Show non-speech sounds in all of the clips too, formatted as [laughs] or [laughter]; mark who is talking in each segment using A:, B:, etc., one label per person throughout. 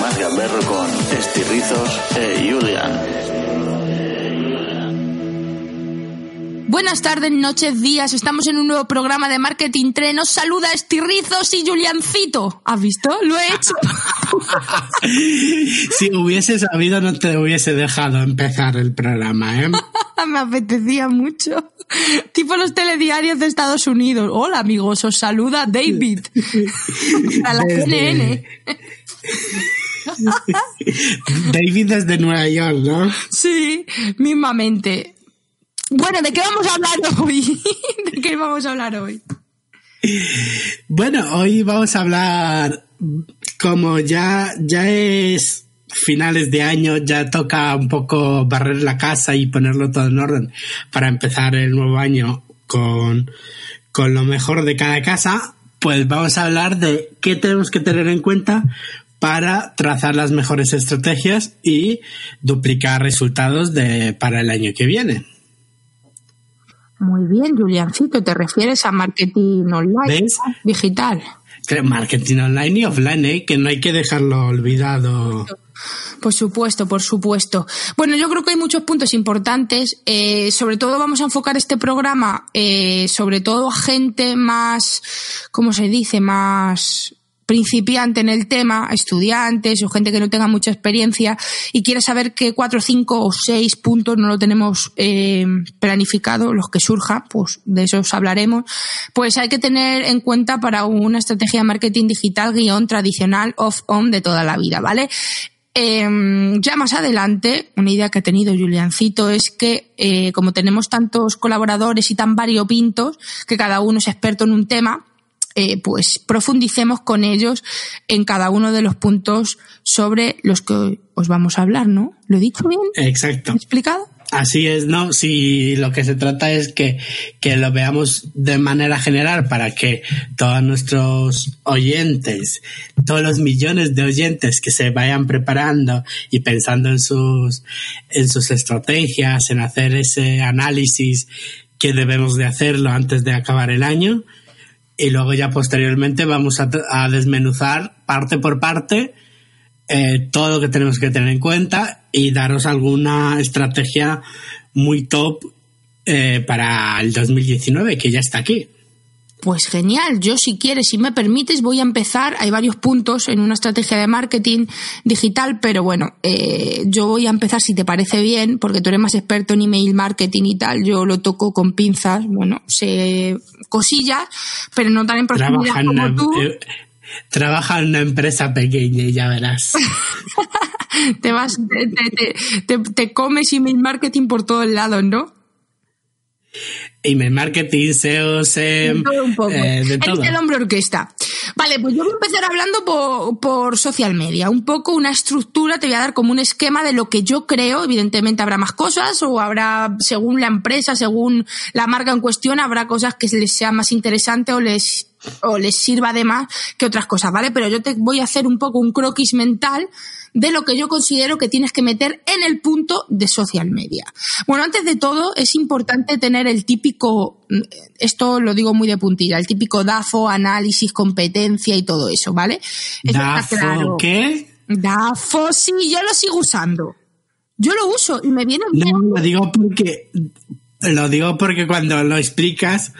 A: Más gamberro con Estirrizos e Julian.
B: Buenas tardes, noches, días. Estamos en un nuevo programa de Marketing Tren. Os saluda Estirrizos y Juliancito. ¿Has visto? Lo he hecho. [laughs]
C: si hubiese sabido, no te hubiese dejado empezar el programa, ¿eh? [laughs]
B: Me apetecía mucho. Tipo los telediarios de Estados Unidos. Hola, amigos, os saluda David. [laughs] A la CNN. [laughs]
C: David desde Nueva York, ¿no?
B: Sí, mismamente. Bueno, ¿de qué vamos a hablar hoy? [laughs] ¿De qué vamos a hablar hoy?
C: Bueno, hoy vamos a hablar, como ya, ya es finales de año, ya toca un poco barrer la casa y ponerlo todo en orden para empezar el nuevo año con, con lo mejor de cada casa, pues vamos a hablar de qué tenemos que tener en cuenta para trazar las mejores estrategias y duplicar resultados de, para el año que viene.
B: Muy bien, Juliancito, te refieres a marketing online,
C: ¿Ves?
B: digital.
C: Marketing online y offline, ¿eh? que no hay que dejarlo olvidado.
B: Por supuesto, por supuesto. Bueno, yo creo que hay muchos puntos importantes. Eh, sobre todo vamos a enfocar este programa, eh, sobre todo a gente más, ¿cómo se dice? Más principiante en el tema, estudiantes o gente que no tenga mucha experiencia y quiere saber qué cuatro, cinco o seis puntos no lo tenemos eh, planificado, los que surja, pues de esos hablaremos, pues hay que tener en cuenta para una estrategia de marketing digital guion tradicional off-on de toda la vida, ¿vale? Eh, ya más adelante, una idea que ha tenido Juliancito es que, eh, como tenemos tantos colaboradores y tan variopintos, que cada uno es experto en un tema, eh, pues profundicemos con ellos en cada uno de los puntos sobre los que os vamos a hablar, ¿no? ¿Lo he dicho bien?
C: Exacto.
B: ¿He explicado?
C: Así es, ¿no? Si lo que se trata es que, que lo veamos de manera general para que todos nuestros oyentes, todos los millones de oyentes que se vayan preparando y pensando en sus, en sus estrategias, en hacer ese análisis que debemos de hacerlo antes de acabar el año, y luego ya posteriormente vamos a, desmenuzar parte por parte eh, todo lo que tenemos que tener en cuenta y daros alguna estrategia muy top eh, para el 2019 que ya está aquí.
B: Pues genial, yo si quieres, si me permites, voy a empezar. Hay varios puntos en una estrategia de marketing digital, pero bueno, eh, yo voy a empezar si te parece bien, porque tú eres más experto en email marketing y tal. Yo lo toco con pinzas, bueno, sé cosillas, pero no tan en profundidad como
C: una,
B: tú.
C: eh, trabaja en una empresa pequeña y ya verás. [laughs]
B: te vas, te, te, te, te comes email marketing por todos lados, ¿no?
C: Email marketing, SEO, SEM,
B: todo un poco.
C: eh, de todo.
B: el hombre orquesta. Vale, pues yo voy a empezar hablando por, por social media. Un poco una estructura, te voy a dar como un esquema de lo que yo creo. Evidentemente habrá más cosas o habrá, según la empresa, según la marca en cuestión, habrá cosas que les sea más interesante o les, o les sirva de más que otras cosas, ¿vale? Pero yo te voy a hacer un poco un croquis mental de lo que yo considero que tienes que meter en el punto de social media. Bueno, antes de todo, es importante tener el típico, esto lo digo muy de puntilla, el típico DAFO, análisis, competencia y todo eso, ¿vale? Eso
C: DAFO,
B: claro.
C: ¿qué?
B: DAFO, sí, yo lo sigo usando. Yo lo uso y me viene bien.
C: No, lo digo porque lo digo porque cuando lo explicas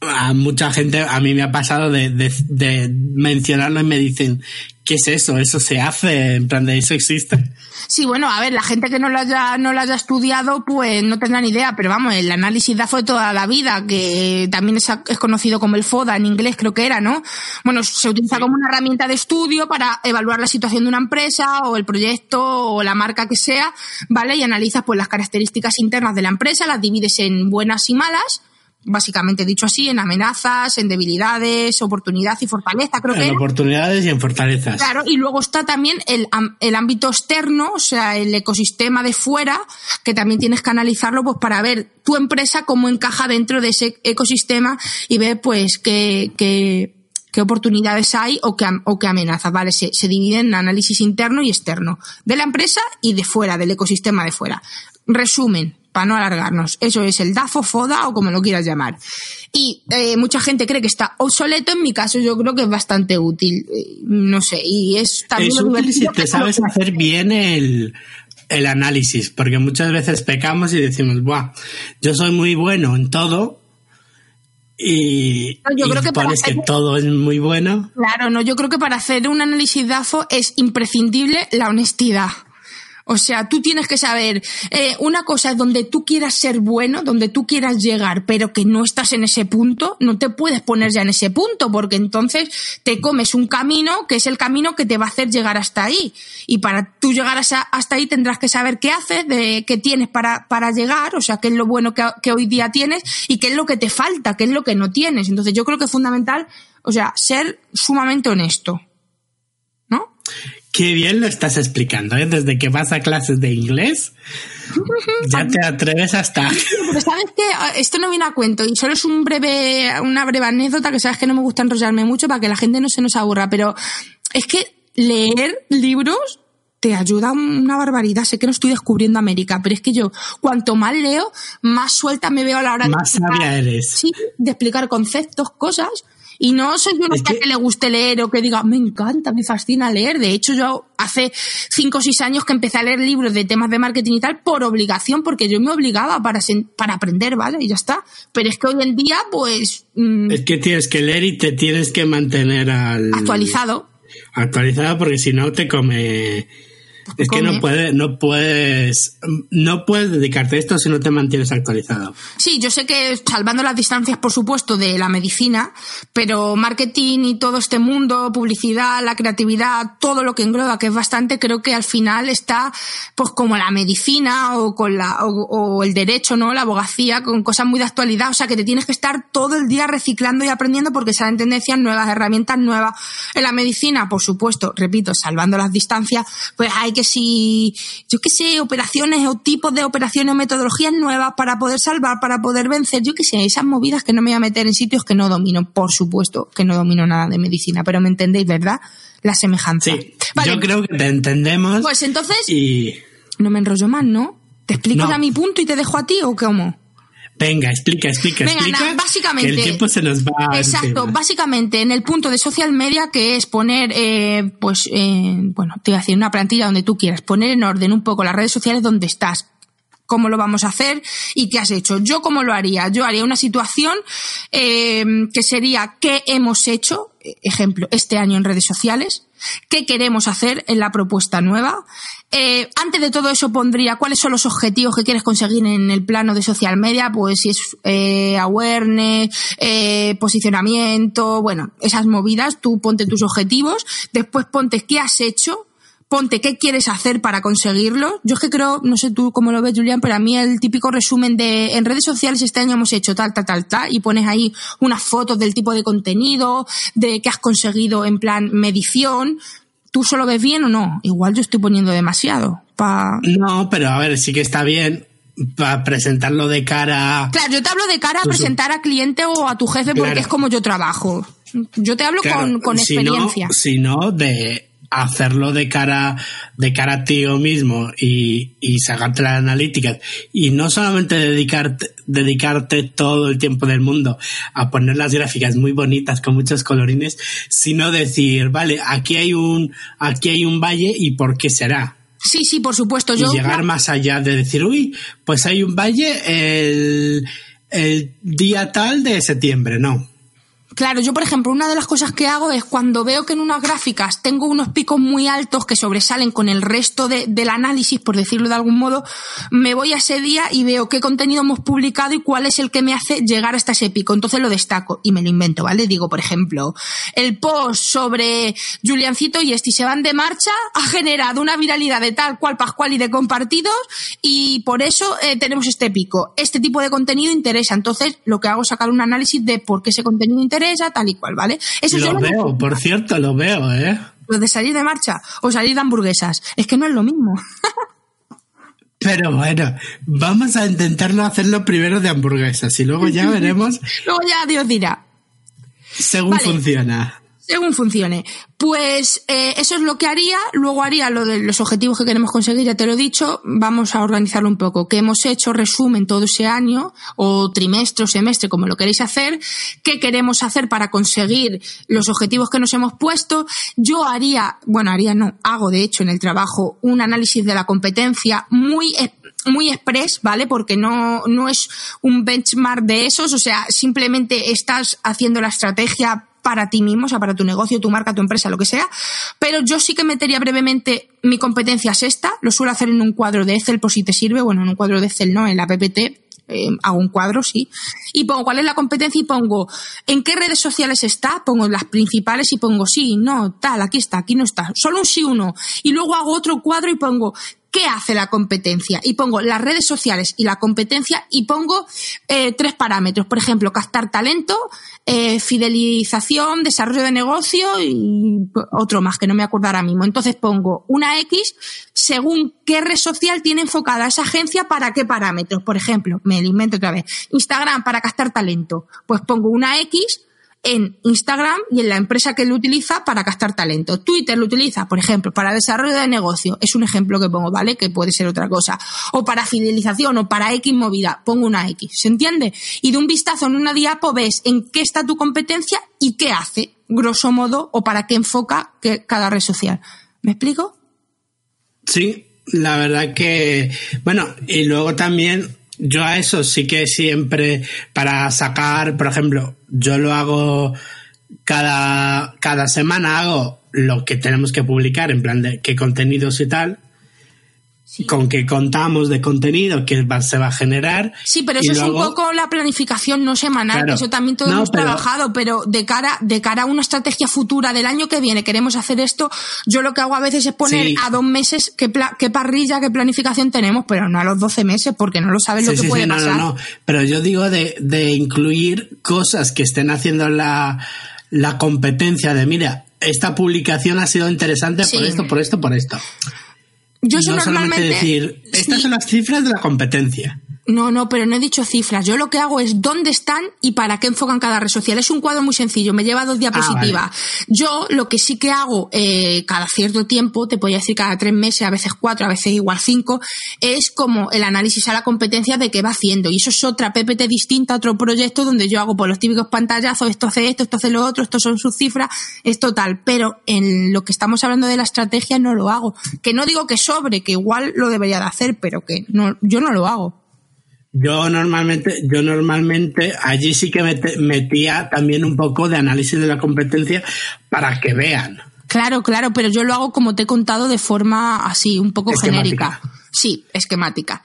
C: a mucha gente, a mí me ha pasado de, de, de mencionarlo y me dicen, ¿qué es eso? ¿Eso se hace? En plan, ¿de eso existe?
B: Sí, bueno, a ver, la gente que no lo haya, no lo haya estudiado, pues no tendrá ni idea, pero vamos, el análisis DAFO de toda la vida, que también es, es, conocido como el FODA en inglés, creo que era, ¿no? Bueno, se utiliza como una herramienta de estudio para evaluar la situación de una empresa o el proyecto o la marca que sea, ¿vale? Y analizas pues las características internas de la empresa, las divides en buenas y malas, básicamente dicho así, en amenazas, en debilidades, oportunidad y fortaleza, creo
C: en
B: que.
C: En oportunidades y en fortalezas.
B: Claro, y luego está también el, el ámbito externo, o sea, el ecosistema de fuera, que también tienes que analizarlo pues para ver tu empresa cómo encaja dentro de ese ecosistema y ver pues qué, qué, qué oportunidades hay o qué, o qué amenazas, ¿vale? Se, se divide en análisis interno y externo, de la empresa y de fuera, del ecosistema de fuera. Resumen, para no alargarnos. Eso es el DAFO, FODA o como lo quieras llamar. Y eh, mucha gente cree que está obsoleto, en mi caso yo creo que es bastante útil. Eh, no sé, y es también...
C: Es útil si te sabes hacer bien el, el análisis, porque muchas veces pecamos y decimos, Buah, yo soy muy bueno en todo, y,
B: yo
C: y
B: creo que hacer...
C: que todo es muy bueno.
B: Claro, no, yo creo que para hacer un análisis DAFO es imprescindible la honestidad. O sea, tú tienes que saber, eh, una cosa es donde tú quieras ser bueno, donde tú quieras llegar, pero que no estás en ese punto, no te puedes poner ya en ese punto, porque entonces te comes un camino que es el camino que te va a hacer llegar hasta ahí. Y para tú llegar hasta ahí tendrás que saber qué haces, de, qué tienes para, para llegar, o sea, qué es lo bueno que, que hoy día tienes y qué es lo que te falta, qué es lo que no tienes. Entonces yo creo que es fundamental, o sea, ser sumamente honesto. ¿No?
C: Qué bien lo estás explicando, ¿eh? Desde que vas a clases de inglés, [laughs] ya te atreves hasta.
B: Pero sabes que esto no viene a cuento y solo es un breve, una breve anécdota que sabes que no me gusta enrollarme mucho para que la gente no se nos aburra, pero es que leer libros te ayuda una barbaridad. Sé que no estoy descubriendo América, pero es que yo, cuanto más leo, más suelta me veo a la hora
C: más
B: de.
C: Más sabia eres.
B: Sí, de explicar conceptos, cosas. Y no soy una es que... que le guste leer o que diga, me encanta, me fascina leer. De hecho, yo hace cinco o seis años que empecé a leer libros de temas de marketing y tal por obligación, porque yo me obligaba para, para aprender, ¿vale? Y ya está. Pero es que hoy en día, pues...
C: Mmm, es que tienes que leer y te tienes que mantener al...
B: Actualizado.
C: Actualizado porque si no te come... Es que no puedes, no puedes, no puedes dedicarte a esto si no te mantienes actualizado.
B: Sí, yo sé que salvando las distancias, por supuesto, de la medicina, pero marketing y todo este mundo, publicidad, la creatividad, todo lo que engloba, que es bastante, creo que al final está, pues como la medicina o con la, o, o el derecho, ¿no? La abogacía, con cosas muy de actualidad. O sea, que te tienes que estar todo el día reciclando y aprendiendo porque salen tendencias nuevas, herramientas nuevas. En la medicina, por supuesto, repito, salvando las distancias, pues hay que si, yo qué sé, operaciones o tipos de operaciones o metodologías nuevas para poder salvar, para poder vencer, yo qué sé, esas movidas que no me voy a meter en sitios que no domino, por supuesto que no domino nada de medicina, pero me entendéis, ¿verdad? La semejanza.
C: Sí, vale. yo creo que te entendemos.
B: Pues entonces,
C: y...
B: no me enrollo más, ¿no? ¿Te explico no. a mi punto y te dejo a ti o cómo?
C: Venga, explica, explica,
B: Venga,
C: explica.
B: Básicamente.
C: Que el tiempo se nos va.
B: Exacto, básicamente en el punto de social media que es poner, eh, pues, eh, bueno, te voy a decir una plantilla donde tú quieras, poner en orden un poco las redes sociales donde estás, cómo lo vamos a hacer y qué has hecho. Yo cómo lo haría. Yo haría una situación eh, que sería qué hemos hecho, ejemplo, este año en redes sociales, qué queremos hacer en la propuesta nueva. Eh, antes de todo eso pondría cuáles son los objetivos que quieres conseguir en el plano de social media, pues si es eh, awareness, eh, posicionamiento, bueno, esas movidas, tú ponte tus objetivos, después ponte qué has hecho, ponte qué quieres hacer para conseguirlo. Yo es que creo, no sé tú cómo lo ves, Julián, pero a mí el típico resumen de en redes sociales este año hemos hecho tal, tal, tal, tal, y pones ahí unas fotos del tipo de contenido, de qué has conseguido en plan medición. ¿Tú solo ves bien o no? Igual yo estoy poniendo demasiado. Pa...
C: No, pero a ver, sí que está bien para presentarlo de cara.
B: Claro, yo te hablo de cara a presentar a cliente o a tu jefe porque claro. es como yo trabajo. Yo te hablo
C: claro,
B: con, con
C: si
B: experiencia.
C: No, si no, de hacerlo de cara de cara a ti mismo y, y sacarte las analíticas y no solamente dedicarte dedicarte todo el tiempo del mundo a poner las gráficas muy bonitas con muchos colorines sino decir vale aquí hay un aquí hay un valle y por qué será
B: Sí, sí, por supuesto. Yo,
C: y llegar más allá de decir, uy, pues hay un valle, el, el día tal de septiembre, no.
B: Claro, yo por ejemplo, una de las cosas que hago es cuando veo que en unas gráficas tengo unos picos muy altos que sobresalen con el resto del análisis, por decirlo de algún modo, me voy a ese día y veo qué contenido hemos publicado y cuál es el que me hace llegar hasta ese pico. Entonces lo destaco y me lo invento, ¿vale? Digo, por ejemplo, el post sobre Juliancito y Esti se van de marcha ha generado una viralidad de tal cual Pascual y de compartidos y por eso eh, tenemos este pico. Este tipo de contenido interesa. Entonces lo que hago es sacar un análisis de por qué ese contenido interesa tal y cual, ¿vale?
C: Eso lo veo, por cierto, lo veo, ¿eh?
B: Lo de salir de marcha o salir de hamburguesas. Es que no es lo mismo.
C: Pero bueno, vamos a intentarlo hacerlo primero de hamburguesas y luego ya [laughs] veremos.
B: luego ya Dios dirá.
C: Según funciona.
B: Según funcione. Pues eh, eso es lo que haría. Luego haría lo de los objetivos que queremos conseguir, ya te lo he dicho. Vamos a organizarlo un poco. ¿Qué hemos hecho? Resumen todo ese año, o trimestre o semestre, como lo queréis hacer. ¿Qué queremos hacer para conseguir los objetivos que nos hemos puesto? Yo haría, bueno, haría no, hago de hecho en el trabajo un análisis de la competencia muy muy express, ¿vale? Porque no, no es un benchmark de esos, o sea, simplemente estás haciendo la estrategia para ti mismo, o sea, para tu negocio, tu marca, tu empresa, lo que sea. Pero yo sí que metería brevemente mi competencia es esta, lo suelo hacer en un cuadro de Excel por si te sirve, bueno, en un cuadro de Excel no, en la PPT, eh, hago un cuadro, sí, y pongo cuál es la competencia y pongo en qué redes sociales está, pongo las principales y pongo sí, no, tal, aquí está, aquí no está, solo un sí, uno. Y luego hago otro cuadro y pongo ¿qué hace la competencia? Y pongo las redes sociales y la competencia y pongo eh, tres parámetros. Por ejemplo, captar talento, eh, fidelización, desarrollo de negocio y otro más que no me acuerdo ahora mismo. Entonces pongo una X según qué red social tiene enfocada esa agencia para qué parámetros. Por ejemplo, me invento otra vez. Instagram para captar talento. Pues pongo una X en Instagram y en la empresa que lo utiliza para captar talento. Twitter lo utiliza, por ejemplo, para desarrollo de negocio. Es un ejemplo que pongo, ¿vale? Que puede ser otra cosa. O para fidelización o para X movida. Pongo una X. ¿Se entiende? Y de un vistazo en una diapo ves en qué está tu competencia y qué hace, grosso modo, o para qué enfoca cada red social. ¿Me explico?
C: Sí, la verdad que, bueno, y luego también yo a eso sí que siempre para sacar, por ejemplo, yo lo hago cada, cada semana hago lo que tenemos que publicar en plan de qué contenidos y tal con qué contamos de contenido que se va a generar.
B: Sí, pero eso es un poco la planificación no semanal, eso también todo hemos trabajado, pero de cara, de cara a una estrategia futura del año que viene, queremos hacer esto, yo lo que hago a veces es poner a dos meses qué, qué, parrilla, qué planificación tenemos, pero no a los doce meses, porque no lo sabes lo que puede pasar. No, no,
C: pero yo digo de, de incluir cosas que estén haciendo la, la competencia de, mira, esta publicación ha sido interesante por esto, por esto, por esto. Yo no solamente decir, estas son las cifras de la competencia.
B: No, no, pero no he dicho cifras. Yo lo que hago es dónde están y para qué enfocan cada red social. Es un cuadro muy sencillo, me lleva dos diapositivas. Ah, Yo lo que sí que hago eh, cada cierto tiempo, te podría decir cada tres meses, a veces cuatro, a veces igual cinco, es como el análisis a la competencia de qué va haciendo. Y eso es otra PPT distinta, otro proyecto donde yo hago por los típicos pantallazos, esto hace esto, esto hace lo otro, estos son sus cifras, es total. Pero en lo que estamos hablando de la estrategia no lo hago. Que no digo que sobre, que igual lo debería de hacer, pero que no, yo no lo hago.
C: Yo normalmente, yo normalmente allí sí que metía también un poco de análisis de la competencia para que vean.
B: Claro, claro, pero yo lo hago como te he contado de forma así, un poco genérica. Sí, esquemática.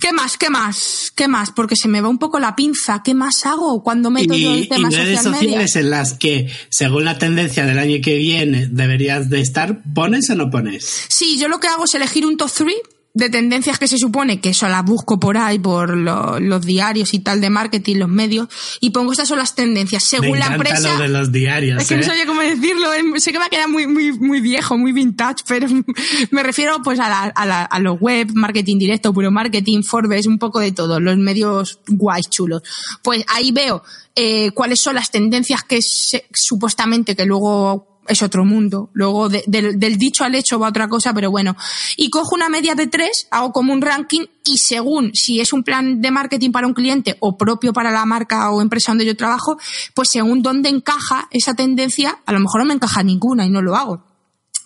B: ¿Qué más? ¿Qué más? ¿Qué más? Porque se me va un poco la pinza. ¿Qué más hago cuando meto yo el tema
C: y redes sociales en las que, según la tendencia del año que viene, deberías de estar, ¿pones o no pones?
B: Sí, yo lo que hago es elegir un top 3 de tendencias que se supone que eso las busco por ahí, por los diarios y tal de marketing, los medios, y pongo estas son las tendencias. Según la empresa.
C: Lo de los diarios.
B: Es que no
C: ¿eh?
B: sabía cómo decirlo, em, sé que va a quedar muy, muy, muy viejo, muy vintage, pero [laughs] me refiero pues a, la, a, la, a los web, marketing directo, puro marketing, Forbes, un poco de todo, los medios guays, chulos. Pues ahí veo eh, cuáles son las tendencias que supuestamente que luego es otro mundo. Luego del dicho al hecho va otra cosa, pero bueno. Y cojo una media de tres, hago como un ranking y según si es un plan de marketing para un cliente o propio para la marca o empresa donde yo trabajo, pues según dónde encaja esa tendencia, a lo mejor no me encaja ninguna y no lo hago.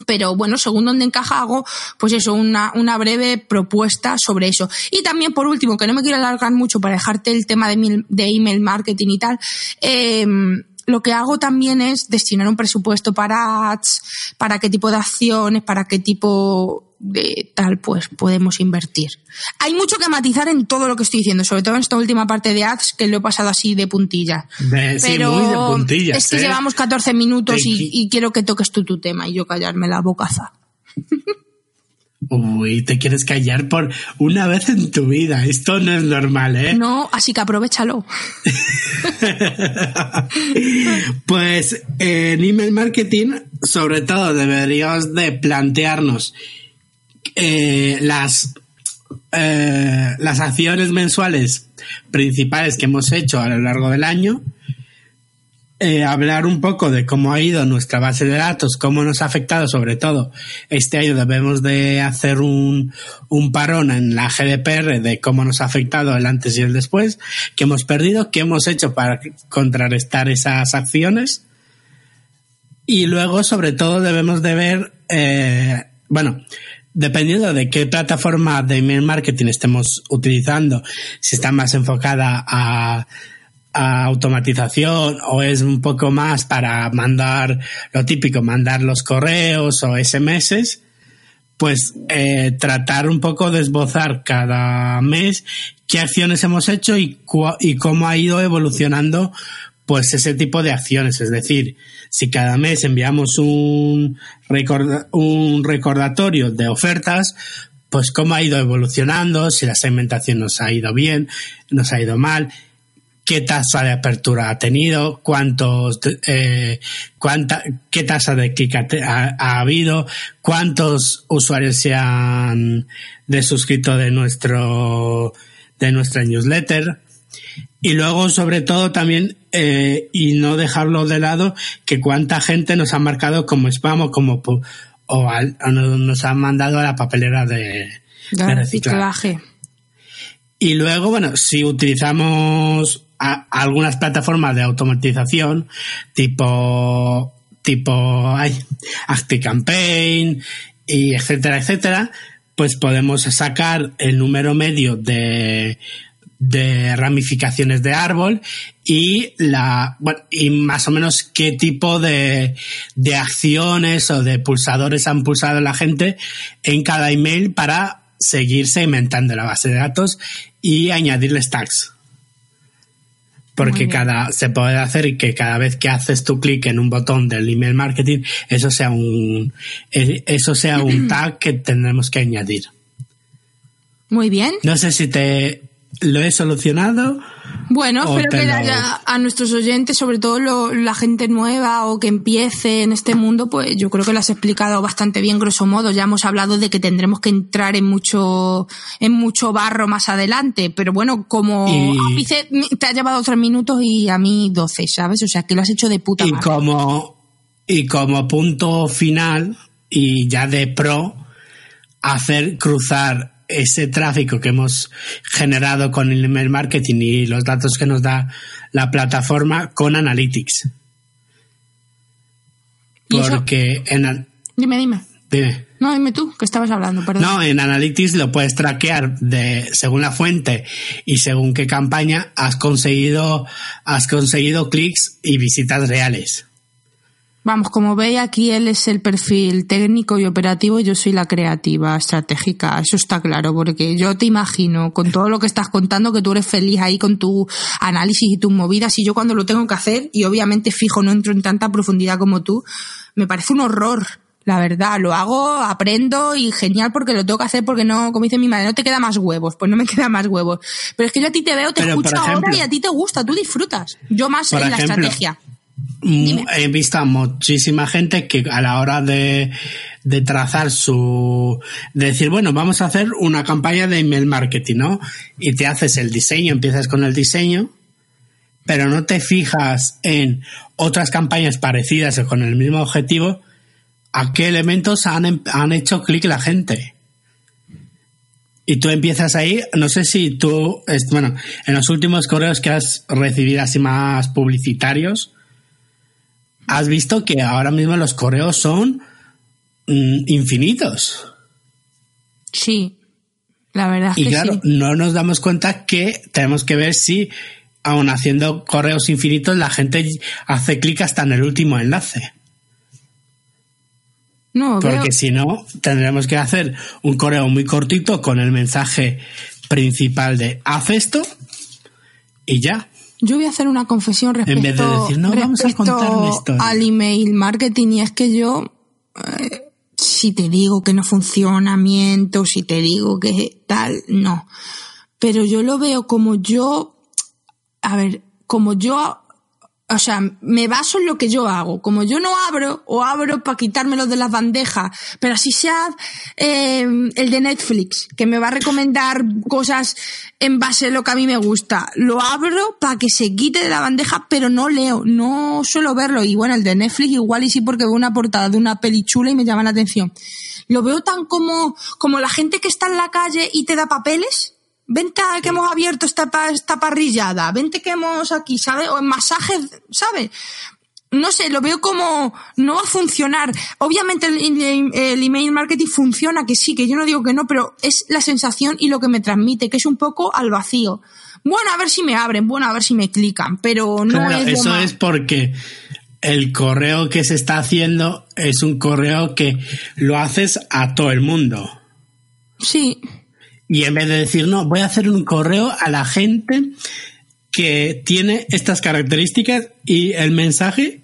B: pero bueno, según donde encaja hago, pues eso, una, una breve propuesta sobre eso. Y también, por último, que no me quiero alargar mucho para dejarte el tema de, de email marketing y tal, eh, lo que hago también es destinar un presupuesto para ads, para qué tipo de acciones, para qué tipo de tal, pues podemos invertir. Hay mucho que matizar en todo lo que estoy diciendo, sobre todo en esta última parte de ads que lo he pasado así de puntilla.
C: Pero muy de puntillas,
B: es que
C: ¿eh?
B: llevamos 14 minutos y, y quiero que toques tú tu tema y yo callarme la bocaza. [laughs]
C: Uy, te quieres callar por una vez en tu vida. Esto no es normal, ¿eh?
B: No, así que aprovechalo. [laughs]
C: Pues en email marketing, sobre todo, deberíamos de plantearnos eh, las, eh, las acciones mensuales principales que hemos hecho a lo largo del año. Eh, hablar un poco de cómo ha ido nuestra base de datos, cómo nos ha afectado, sobre todo este año debemos de hacer un, un parón en la GDPR de cómo nos ha afectado el antes y el después, qué hemos perdido, qué hemos hecho para contrarrestar esas acciones. Y luego, sobre todo, debemos de ver, eh, bueno, dependiendo de qué plataforma de email marketing estemos utilizando, si está más enfocada a, a automatización o es un poco más para mandar lo típico, mandar los correos o SMS, pues eh, tratar un poco de esbozar cada mes qué acciones hemos hecho y, y cómo ha ido evolucionando pues ese tipo de acciones. Es decir, si cada mes enviamos un, un recordatorio de ofertas, pues cómo ha ido evolucionando, si la segmentación nos ha ido bien, nos ha ido mal, qué tasa de apertura ha tenido, cuántos, eh, cuánta, qué tasa de clic ha, habido, cuántos usuarios se han desuscrito de nuestro, de nuestra newsletter. Y luego, sobre todo, también, eh, y no dejarlo de lado, que cuánta gente nos ha marcado como spam o como, o, al- o no- nos han mandado a la papelera de,
B: De
C: reciclaje. Y luego, bueno, si utilizamos a- algunas plataformas de automatización, tipo, tipo, ay, ActiveCampaign, y etcétera, etcétera, pues podemos sacar el número medio de, de ramificaciones de árbol y la y más o menos qué tipo de, de acciones o de pulsadores han pulsado la gente en cada email para seguir segmentando la base de datos y añadirles tags. Porque cada se puede hacer que cada vez que haces tu clic en un botón del email marketing, eso sea un eh, eso sea un [clears throat] tag que tendremos que añadir.
B: Muy bien.
C: No sé si te lo he solucionado.
B: Bueno, espero que haya a nuestros oyentes, sobre todo lo- la gente nueva o que empiece en este mundo, pues yo creo que lo has explicado bastante bien, grosso modo. Ya hemos hablado de que tendremos que entrar en mucho, en mucho barro más adelante, pero bueno, como
C: Y-
B: te ha llevado tres minutos y a mí doce, ¿sabes? O sea, que lo has hecho de puta
C: Y
B: madre.
C: como, y como punto final, y ya de pro, hacer cruzar ese tráfico que hemos generado con el email marketing y los datos que nos da la plataforma con Analytics. Porque en,
B: Dime, dime.
C: dime.
B: No, dime tú, que estabas hablando, perdón.
C: No, en Analytics lo puedes traquear de según la fuente y según qué campaña has conseguido has conseguido clics y visitas reales.
B: Vamos, como veis aquí él es el perfil técnico y operativo y yo soy la creativa, estratégica, eso está claro, porque yo te imagino con todo lo que estás contando que tú eres feliz ahí con tu análisis y tus movidas y yo cuando lo tengo que hacer y obviamente fijo no entro en tanta profundidad como tú, me parece un horror. La verdad, lo hago, aprendo y genial porque lo tengo que hacer porque no, como dice mi madre, no te queda más huevos, pues no me [laughs] queda más huevos. Pero es que yo a ti te veo, te
C: Pero,
B: escucho ahora y a ti te gusta, tú disfrutas. Yo más en la estrategia.
C: He visto a muchísima gente que a la hora de, de trazar su, de decir, bueno, vamos a hacer una campaña de email marketing, ¿no? Y te haces el diseño, empiezas con el diseño, pero no te fijas en otras campañas parecidas o con el mismo objetivo, a qué elementos han, em- han hecho clic la gente. Y tú empiezas ahí, no sé si tú, bueno, en los últimos correos que has recibido así más publicitarios, has visto que ahora mismo los correos son mm, infinitos.
B: Sí, la verdad es
C: Y
B: que
C: claro,
B: sí.
C: no nos damos cuenta que tenemos que ver si, aun haciendo correos infinitos, la gente hace clic hasta en el último enlace.
B: No,
C: Porque si no, tendremos que hacer un correo muy cortito con el mensaje principal de haz esto y ya.
B: Yo voy a hacer una confesión respecto,
C: En vez de decir, "No, vamos a contar una historia".
B: al email marketing y es que yo, eh, si te digo que no funciona, miento, si te digo que tal, no. Pero yo lo veo como yo, a ver, como yo, o sea, me baso en lo que yo hago. Como yo no abro, o abro para quitármelo de las bandejas, pero así sea eh, el de Netflix, que me va a recomendar cosas en base a lo que a mí me gusta. Lo abro para que se quite de la bandeja, pero no leo, no suelo verlo. Y bueno, el de Netflix igual y sí porque veo una portada de una peli chula y me llama la atención. Lo veo tan como, como la gente que está en la calle y te da papeles. Vente a que hemos abierto esta, esta parrillada, vente que hemos aquí, ¿sabes? O en masajes, ¿sabes? No sé, lo veo como no va a funcionar. Obviamente el, el- el email marketing funciona, que sí, que yo no digo que no, pero es la sensación y lo que me transmite, que es un poco al vacío. Bueno, a ver si me abren, bueno, a ver si me clican, pero no
C: Claro,
B: es
C: eso es porque el correo que se está haciendo es un correo que lo haces a todo el mundo.
B: Sí,
C: Y en vez de decir, no, voy a hacer un correo a la gente que tiene estas características y el mensaje,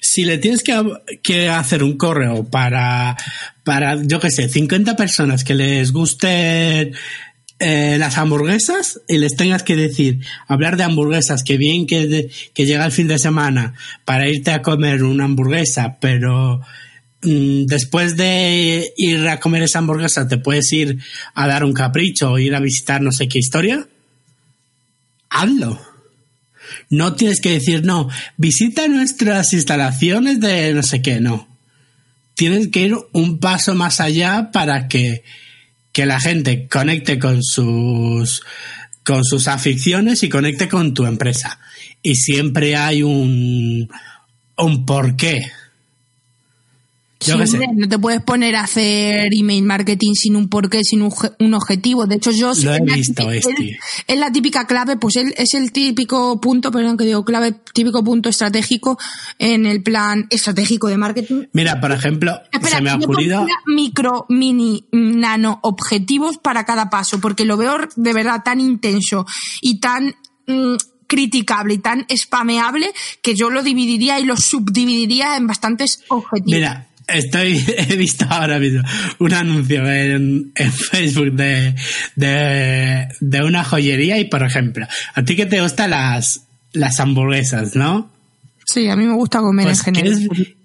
C: si le tienes que, que hacer un correo para, para, yo qué sé, 50 personas que les gusten eh, las hamburguesas y les tengas que decir, hablar de hamburguesas, que bien que, que llega el fin de semana para irte a comer una hamburguesa, pero después de ir a comer esa hamburguesa te puedes ir a dar un capricho o ir a visitar no sé qué historia, hazlo. No tienes que decir, no, visita nuestras instalaciones de no sé qué, no. Tienes que ir un paso más allá para que, que la gente conecte con sus, con sus aficiones y conecte con tu empresa. Y siempre hay un, un porqué. Yo
B: Sí,
C: qué sé.
B: hombre, no te puedes poner a hacer email marketing sin un porqué, sin un, un objetivo. De hecho, yo
C: Lo he
B: es la
C: visto,
B: típica-
C: este.
B: es- es la típica clave, pues él es el típico punto, perdón que digo clave, típico punto estratégico en el plan estratégico de marketing.
C: Mira, por ejemplo,
B: Espera,
C: se me ha ocurrido.
B: micro, mini, nano objetivos para cada paso, porque lo veo de verdad tan intenso y tan mm, criticable y tan spameable que yo lo dividiría y lo subdividiría en bastantes objetivos.
C: Mira, estoy, [laughs] he visto ahora mismo un anuncio en, en Facebook de, de, de una joyería y, por ejemplo, a ti que te gustan las, las hamburguesas, ¿no?
B: Sí, a mí me gusta comer
C: Pues,
B: en
C: ¿qué
B: general.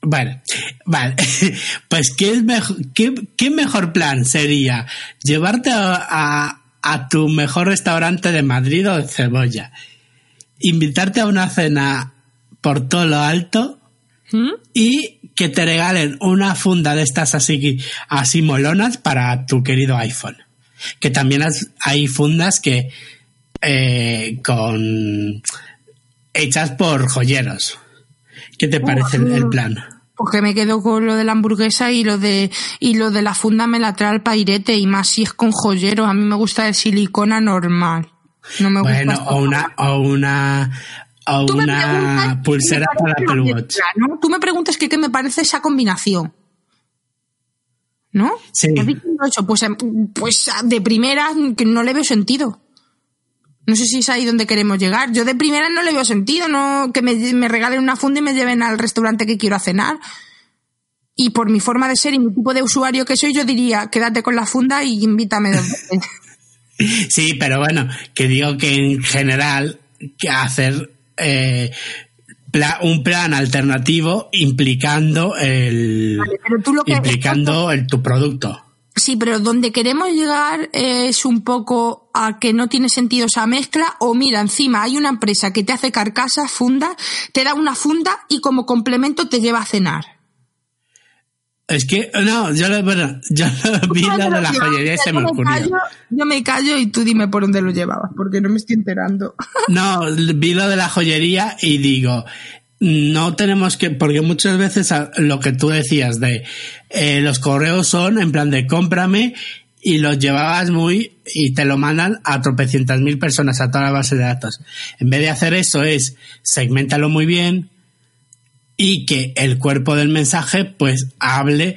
C: Vale, vale. [laughs] Pues, ¿qué, es mejor, qué, qué mejor plan sería llevarte a, a, a tu mejor restaurante de Madrid o de Cebolla, invitarte a una cena por todo lo alto
B: ¿Mm?
C: y que te regalen una funda de estas así, así molonas para tu querido iPhone. Que también has- hay fundas que eh, con hechas por joyeros. ¿Qué te parece el, el plan?
B: Porque me quedo con lo de la hamburguesa y lo de y lo de la funda me la trae el pairete y más si es con joyeros. A mí me gusta de silicona normal. No me
C: Bueno,
B: gusta.
C: o una, o una, o
B: Tú me
C: una
B: preguntas qué
C: pulsera
B: me
C: para
B: parece
C: Apple Watch.
B: ¿no? Tú me preguntas que qué me parece esa combinación. ¿No?
C: Sí.
B: ¿Estás diciendo eso? Pues, em, pues de primera que no le veo sentido. No sé si es ahí donde queremos llegar. Yo de primera no le veo sentido, no que me, me regalen una funda y me lleven al restaurante que quiero a cenar. Y por mi forma de ser y mi tipo de usuario que soy, yo diría, quédate con la funda y invítame dos [laughs] veces.
C: Sí, pero bueno, que digo que en general que hacer eh, pla- un plan alternativo implicando el
B: Vale, pero tú lo que-
C: implicando el, tu producto.
B: Sí, pero donde queremos llegar es un poco a que no tiene sentido esa mezcla o mira, encima hay una empresa que te hace carcasas, funda, te da una funda y como complemento te lleva a cenar.
C: Es que no, yo lo, bueno, yo lo vi lo de la joyería y se me ocurrió.
B: yo me callo y tú dime por dónde lo llevabas, porque no me estoy enterando. [laughs]
C: No, vi lo de la joyería y digo, no tenemos que, porque muchas veces lo que tú decías de eh, los correos son en plan de cómprame y los llevabas muy y te lo mandan a tropecientas mil personas a toda la base de datos. En vez de hacer eso es segmentalo muy bien y que el cuerpo del mensaje pues hable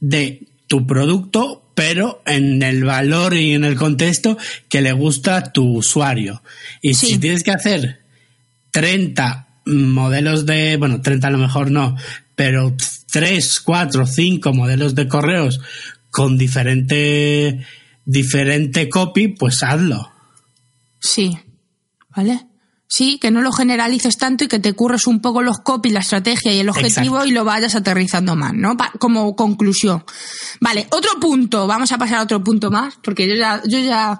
C: de tu producto pero en el valor y en el contexto que le gusta a tu usuario. Y si tienes que hacer 30 modelos de, bueno, 30 a lo mejor no, pero 3, 4, 5 modelos de correos con diferente, diferente copy, pues hazlo.
B: Sí, ¿vale? Sí, que no lo generalices tanto y que te curres un poco los copy, la estrategia y el objetivo y lo vayas aterrizando más, ¿no? como conclusión. Vale, otro punto, vamos a pasar a otro punto más, porque yo ya, yo ya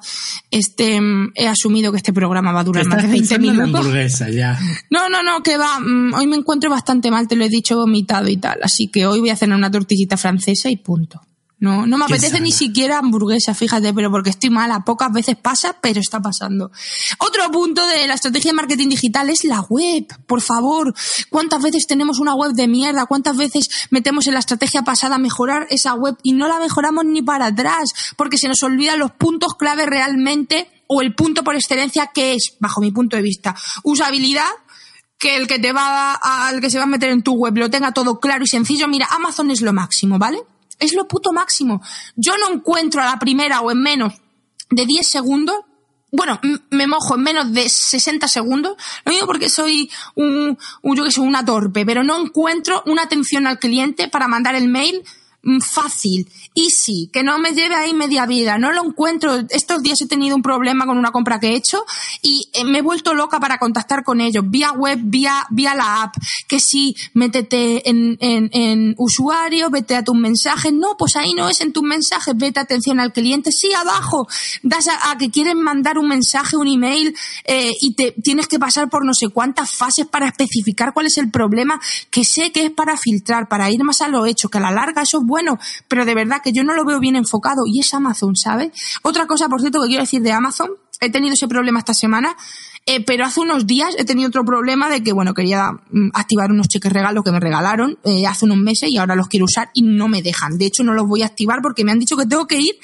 B: este, he asumido que este programa va a durar más de 20 minutos.
C: ya.
B: No, no, no, que va, mm, hoy me encuentro bastante mal, te lo he dicho, vomitado y tal, así que hoy voy a cenar una tortillita francesa y punto. No, no me apetece ni siquiera hamburguesa, fíjate, pero porque estoy mala. Pocas veces pasa, pero está pasando. Otro punto de la estrategia de marketing digital es la web. Por favor, ¿cuántas veces tenemos una web de mierda? ¿Cuántas veces metemos en la estrategia pasada mejorar esa web y no la mejoramos ni para atrás? Porque se nos olvidan los puntos clave realmente o el punto por excelencia que es, bajo mi punto de vista, usabilidad, que el que te va al que se va a meter en tu web lo tenga todo claro y sencillo. Mira, Amazon es lo máximo, ¿vale? Es lo puto máximo. Yo no encuentro a la primera o en menos de 10 segundos. Bueno, me mojo en menos de 60 segundos. Lo digo porque soy un, un yo que soy una torpe, pero no encuentro una atención al cliente para mandar el mail Mm, fácil, easy, que no me lleve ahí media vida. No lo encuentro. Estos días he tenido un problema con una compra que he hecho y eh, me he vuelto loca para contactar con ellos, vía web, vía, vía la app. Que si métete en, en, en usuario, vete a tus mensajes. No, pues ahí no es en tus mensajes, vete atención al cliente. Sí, abajo, das a, que quieren mandar un mensaje, un email, eh, y te tienes que pasar por no sé cuántas fases para especificar cuál es el problema, que sé que es para filtrar, para ir más a lo hecho, que a la larga eso bueno, pero de verdad que yo no lo veo bien enfocado y es Amazon, ¿sabes? Otra cosa, por cierto, que quiero decir de Amazon, he tenido ese problema esta semana, eh, pero hace unos días he tenido otro problema de que, bueno, quería mm, activar unos cheques regalos que me regalaron eh, hace unos meses y ahora los quiero usar y no me dejan. De hecho, no los voy a activar porque me han dicho que tengo que ir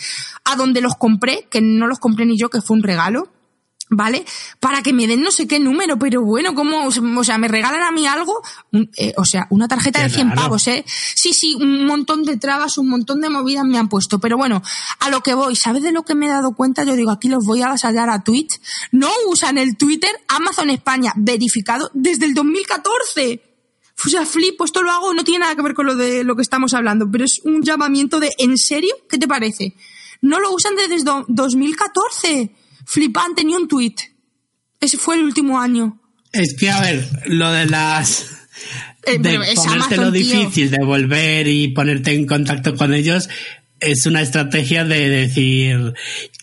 B: a donde los compré, que no los compré ni yo, que fue un regalo. ¿Vale? Para que me den no sé qué número, pero bueno, como, o sea, me regalan a mí algo, eh, o sea, una tarjeta de 100 pavos, ¿eh? Sí, sí, un montón de trabas, un montón de movidas me han puesto, pero bueno, a lo que voy, ¿sabes de lo que me he dado cuenta? Yo digo, aquí los voy a avasallar a Twitch. No usan el Twitter Amazon España, verificado desde el 2014. O sea, flipo, esto lo hago, no tiene nada que ver con lo de lo que estamos hablando, pero es un llamamiento de, ¿en serio? ¿Qué te parece? No lo usan desde 2014 flipante ni un tweet. Ese fue el último año.
C: Es que, a ver, lo de las... Eh, de ponerte lo difícil de volver y ponerte en contacto con ellos es una estrategia de decir,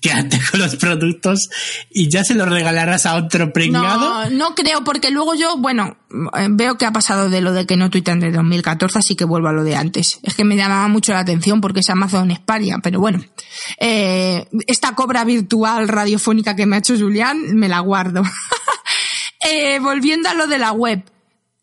C: quédate [laughs] con los productos y ya se los regalarás a otro pringado.
B: No, no creo, porque luego yo, bueno, eh, veo que ha pasado de lo de que no tuitan de 2014, así que vuelvo a lo de antes. Es que me llamaba mucho la atención porque es Amazon España, pero bueno, eh, esta cobra virtual radiofónica que me ha hecho Julián, me la guardo. [laughs] eh, volviendo a lo de la web,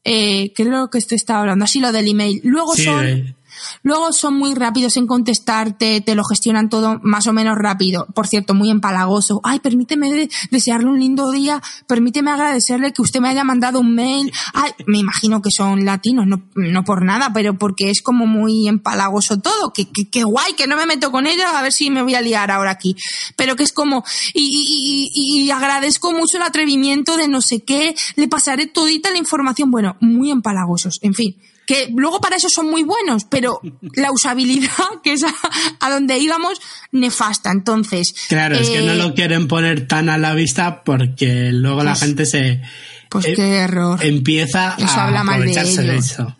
B: eh, que es lo que estoy estaba hablando, así lo del email. Luego son... Luego son muy rápidos en contestarte, te lo gestionan todo más o menos rápido. Por cierto, muy empalagoso. Ay, permíteme desearle un lindo día, permíteme agradecerle que usted me haya mandado un mail. Ay, me imagino que son latinos, no, no por nada, pero porque es como muy empalagoso todo. Que, que, guay, que no me meto con ellos, a ver si me voy a liar ahora aquí. Pero que es como, y, y, y agradezco mucho el atrevimiento de no sé qué, le pasaré todita la información. Bueno, muy empalagosos, en fin que luego para eso son muy buenos, pero [laughs] la usabilidad, que es a, donde íbamos, nefasta. Entonces.
C: Claro, es que no lo eh, quieren poner tan a la vista porque luego la pues, gente se.
B: Pues eh, qué error.
C: Empieza a habla mal de,
B: eso.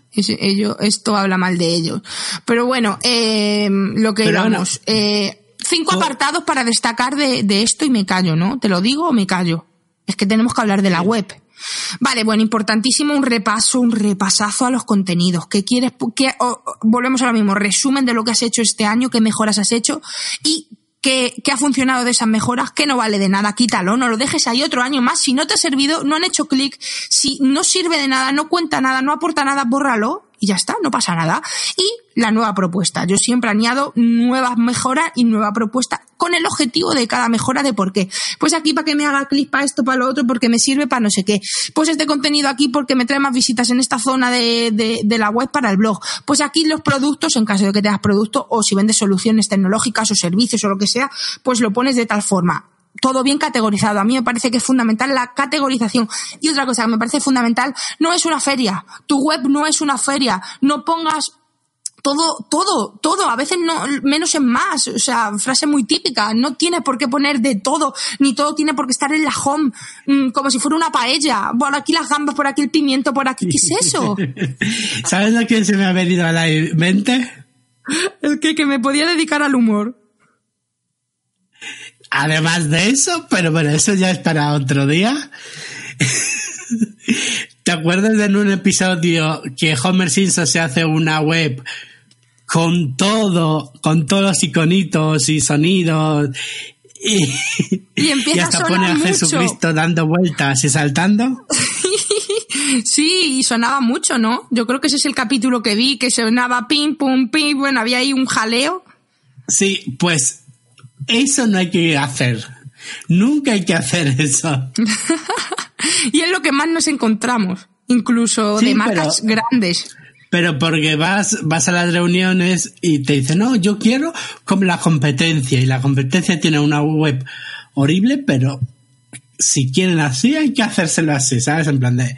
B: esto habla mal de ellos. Pero bueno, eh, lo que íbamos. cinco apartados para destacar de, de esto y me callo, ¿no? ¿Te lo digo o me callo? Es que tenemos que hablar de la web. Vale, bueno, importantísimo un repaso, un repasazo a los contenidos. ¿Qué quieres? Qué, volvemos a lo mismo, resumen de lo que has hecho este año, qué mejoras has hecho y que, que, ha funcionado de esas mejoras, que no vale de nada, quítalo, no lo dejes ahí otro año más. Si no te ha servido, no han hecho clic, si no sirve de nada, no cuenta nada, no aporta nada, bórralo y ya está, no pasa nada. Y la nueva propuesta. Yo siempre añado nuevas mejoras y nueva propuesta con el objetivo de cada mejora de por qué. Pues aquí para que me haga clic para esto, para lo otro, porque me sirve para no sé qué. Pues este contenido aquí porque me trae más visitas en esta zona de, de, la web para el blog. Pues aquí los productos, en caso de que tengas producto o si vendes soluciones tecnológicas o servicios o lo que sea, pues lo pones de tal forma todo bien categorizado. A mí me parece que es fundamental la categorización. Y otra cosa que me parece fundamental, no es una feria. Tu web no es una feria. No pongas todo, todo, todo, a veces no, menos es más, o sea, frase muy típica, no tiene por qué poner de todo, ni todo tiene por qué estar en la home, mmm, como si fuera una paella, por aquí las gambas, por aquí el pimiento, por aquí, ¿qué es eso? [laughs]
C: ¿Sabes lo que se me ha venido a la mente?
B: El que, que me podía dedicar al humor.
C: Además de eso, pero bueno, eso ya es para otro día. [laughs] ¿Te acuerdas de en un episodio que Homer Simpson se hace una web con todo, con todos los iconitos y sonidos? Y,
B: y, empieza
C: y hasta
B: a
C: pone a
B: sonar
C: Jesucristo dando vueltas y saltando. [laughs]
B: Sí, y sonaba mucho, ¿no? Yo creo que ese es el capítulo que vi, que sonaba pim, pum, pim, bueno, había ahí un jaleo.
C: Sí, pues eso no hay que hacer. Nunca hay que hacer eso. [laughs]
B: y es lo que más nos encontramos, incluso
C: Sí,
B: de marcas
C: pero-
B: grandes.
C: Pero porque vas, vas a las reuniones y te dicen, no, yo quiero como la competencia. Y la competencia tiene una web horrible, pero si quieren así, hay que hacérselo así, ¿sabes? En plan de,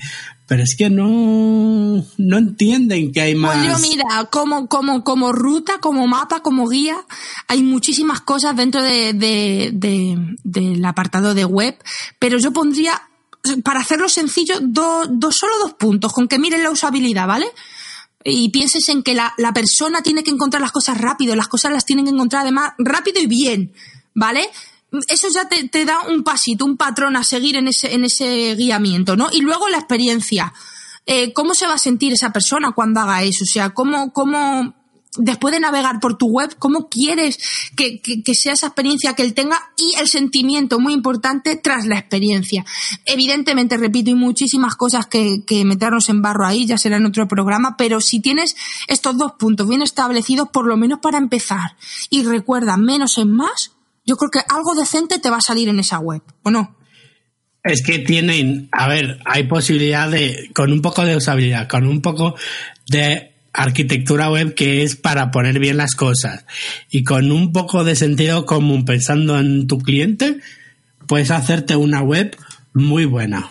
C: pero es que no, no entienden que hay más.
B: Pues yo, mira, como, como, como ruta, como mapa, como guía, hay muchísimas cosas dentro de, de, de- del apartado de web, pero yo pondría, para hacerlo sencillo, dos, dos, solo dos puntos, con que miren la usabilidad, ¿vale? Y pienses en que la, la persona tiene que encontrar las cosas rápido, las cosas las tienen que encontrar además rápido y bien, ¿vale? Eso ya te, te da un pasito, un patrón a seguir en ese, en ese guiamiento, ¿no? Y luego la experiencia. Eh, ¿Cómo se va a sentir esa persona cuando haga eso? O sea, ¿cómo, cómo, después de navegar por tu web, cómo quieres que, que, que sea esa experiencia que él tenga y el sentimiento muy importante tras la experiencia. Evidentemente, repito, hay muchísimas cosas que, que meternos en barro ahí, ya será en otro programa, pero si tienes estos dos puntos bien establecidos, por lo menos para empezar, y recuerda, menos es más, yo creo que algo decente te va a salir en esa web, ¿o no?
C: Es que tienen, a ver, hay posibilidad de, con un poco de usabilidad, con un poco de arquitectura web que es para poner bien las cosas y con un poco de sentido común pensando en tu cliente, puedes hacerte una web muy buena.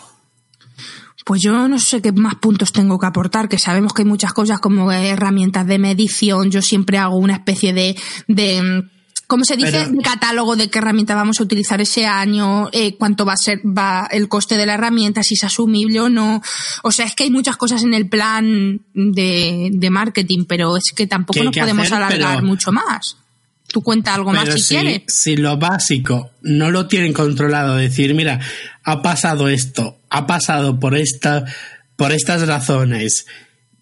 B: Pues yo no sé qué más puntos tengo que aportar, que sabemos que hay muchas cosas como herramientas de medición, yo siempre hago una especie de, de ¿cómo se dice?
C: Pero-
B: De catálogo de qué herramienta vamos a utilizar ese año, eh, cuánto va a ser va el coste de la herramienta, si es asumible o no. O sea, es que hay muchas cosas en el plan de, de marketing, pero es que tampoco
C: Que
B: nos
C: que
B: podemos
C: hacer,
B: alargar
C: pero-
B: mucho más. Tú cuenta algo más si, quieres.
C: si lo básico no lo tienen controlado, decir, mira, ha pasado esto, ha pasado por esta, por estas razones,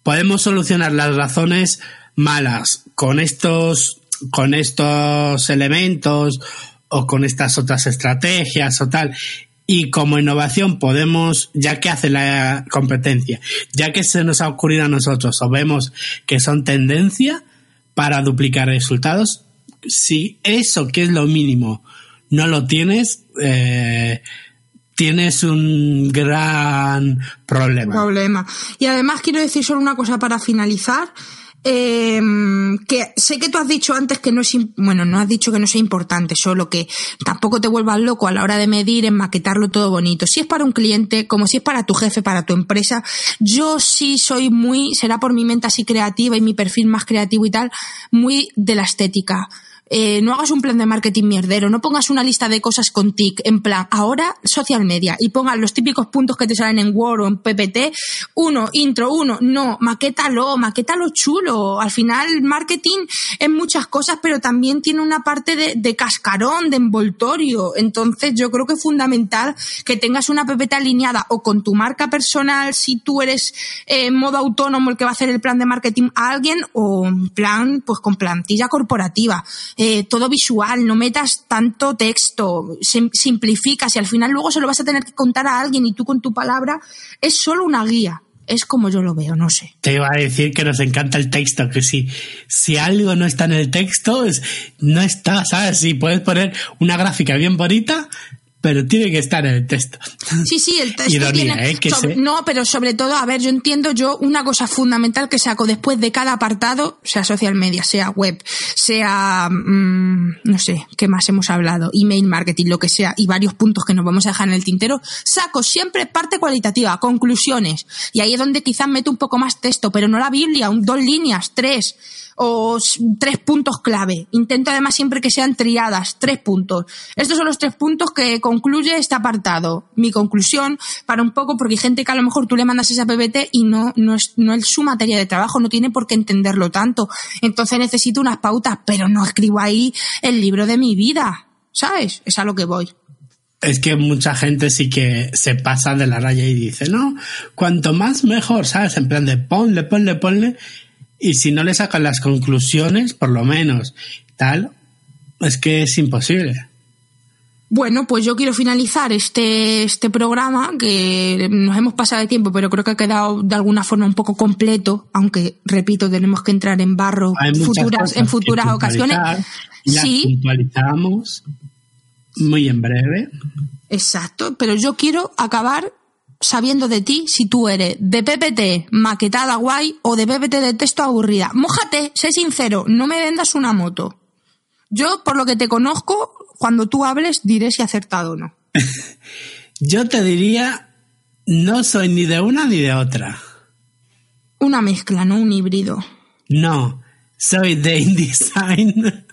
C: podemos solucionar las razones malas con estos, con estos elementos o con estas otras estrategias o tal. Y como innovación podemos, ya que hace la competencia, ya que se nos ha ocurrido a nosotros o vemos que son tendencia para duplicar resultados, si eso que es lo mínimo no lo tienes, eh, tienes un gran problema.
B: problema. Y además quiero decir solo una cosa para finalizar. Eh, que sé que tú has dicho antes que no es, bueno, no has dicho que no sea importante, solo que tampoco te vuelvas loco a la hora de medir en maquetarlo todo bonito. Si es para un cliente, como si es para tu jefe, para tu empresa, yo sí soy muy, será por mi mente así creativa y mi perfil más creativo y tal, muy de la estética. Eh, no hagas un plan de marketing mierdero, no pongas una lista de cosas con tic, en plan, ahora social media, y pongas los típicos puntos que te salen en Word o en PPT, uno, intro, uno, no, maquétalo, maquétalo chulo. Al final, marketing es muchas cosas, pero también tiene una parte de, de cascarón, de envoltorio. Entonces, yo creo que es fundamental que tengas una PPT alineada o con tu marca personal, si tú eres eh, en modo autónomo el que va a hacer el plan de marketing a alguien, o en plan, pues con plantilla corporativa. Eh, todo visual, no metas tanto texto, sim- simplificas y al final luego se lo vas a tener que contar a alguien y tú con tu palabra es solo una guía. Es como yo lo veo, no sé.
C: Te iba a decir que nos encanta el texto, que si, si algo no está en el texto, no está, ¿sabes? Si puedes poner una gráfica bien bonita, pero tiene que estar en el texto.
B: Sí, sí, el [laughs] texto
C: Ironía,
B: tiene...
C: ¿eh? Que
B: sobre-. No, pero sobre todo, a ver, yo entiendo yo una cosa fundamental que saco después de cada apartado, sea social media, sea web, sea, mm, no sé, ¿qué más hemos hablado? Email marketing, lo que sea, y varios puntos que nos vamos a dejar en el tintero, saco siempre parte cualitativa, conclusiones. Y ahí es donde quizás meto un poco más texto, pero no la Biblia, un, dos líneas, tres o tres puntos clave. Intento además siempre que sean triadas, tres puntos. Estos son los tres puntos que concluye este apartado. Mi conclusión, para un poco, porque hay gente que a lo mejor tú le mandas esa PPT y no, no, es, no es su materia de trabajo, no tiene por qué entenderlo tanto. Entonces necesito unas pautas, pero no escribo ahí el libro de mi vida. ¿Sabes? Es a lo que voy.
C: Es que mucha gente sí que se pasa de la raya y dice, no, cuanto más mejor, ¿sabes? En plan de ponle, ponle, ponle. Y si no le sacan las conclusiones, por lo menos, tal, es que es imposible.
B: Bueno, pues yo quiero finalizar este, este programa, que nos hemos pasado de tiempo, pero creo que ha quedado de alguna forma un poco completo, aunque, repito, tenemos que entrar en barro futuras, en futuras ocasiones.
C: las
B: Sí,
C: puntualizamos muy en breve.
B: exacto, pero yo quiero acabar sabiendo de ti si tú eres de PPT maquetada guay o de PPT de texto aburrida. Mójate, sé sincero, no me vendas una moto. Yo, por lo que te conozco, cuando tú hables diré si acertado o no. [laughs]
C: Yo te diría, no soy ni de una ni de otra.
B: Una mezcla, no un híbrido.
C: No, soy de InDesign.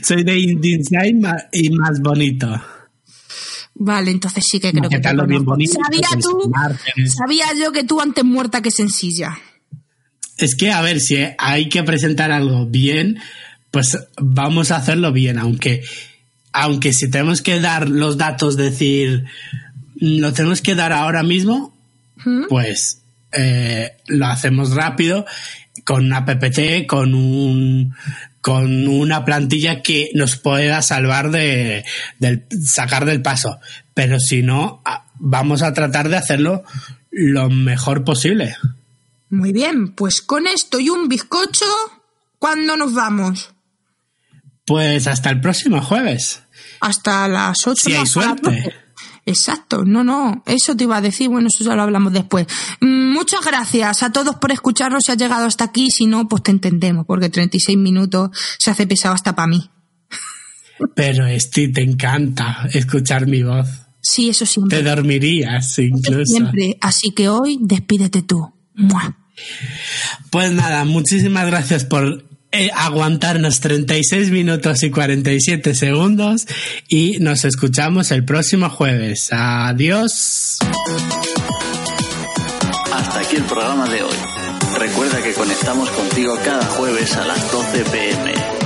C: [laughs] soy de InDesign y más bonito.
B: Vale, entonces sí que creo que te
C: bien bonito,
B: Sabía tú, sabía yo que tú antes muerta que sencilla.
C: Es que, a ver, si hay que presentar algo bien, pues vamos a hacerlo bien, aunque, aunque si tenemos que dar los datos, decir, lo tenemos que dar ahora mismo,
B: ¿Mm?
C: pues eh, lo hacemos rápido con una PPT, con un con una plantilla que nos pueda salvar de del sacar del paso. Pero si no, vamos a tratar de hacerlo lo mejor posible.
B: Muy bien, pues con esto y un bizcocho, ¿cuándo nos vamos?
C: Pues hasta el próximo jueves.
B: Hasta las 8
C: Si hay suerte.
B: Exacto, no, no, eso te iba a decir, bueno, eso ya lo hablamos después. Mm, Muchas gracias a todos por escucharnos si has llegado hasta aquí, si no, pues te entendemos, porque 36 minutos se hace pesado hasta para mí. [laughs]
C: Pero Esti, te encanta escuchar mi voz.
B: Sí, eso siempre.
C: Te dormirías incluso.
B: Siempre, así que hoy despídete tú. ¡Mua!
C: Pues nada, muchísimas gracias por eh, aguantarnos 36 minutos y 47 segundos y nos escuchamos el próximo jueves. Adiós.
A: Hasta aquí el programa de hoy. Recuerda que conectamos contigo cada jueves a las 12 pm.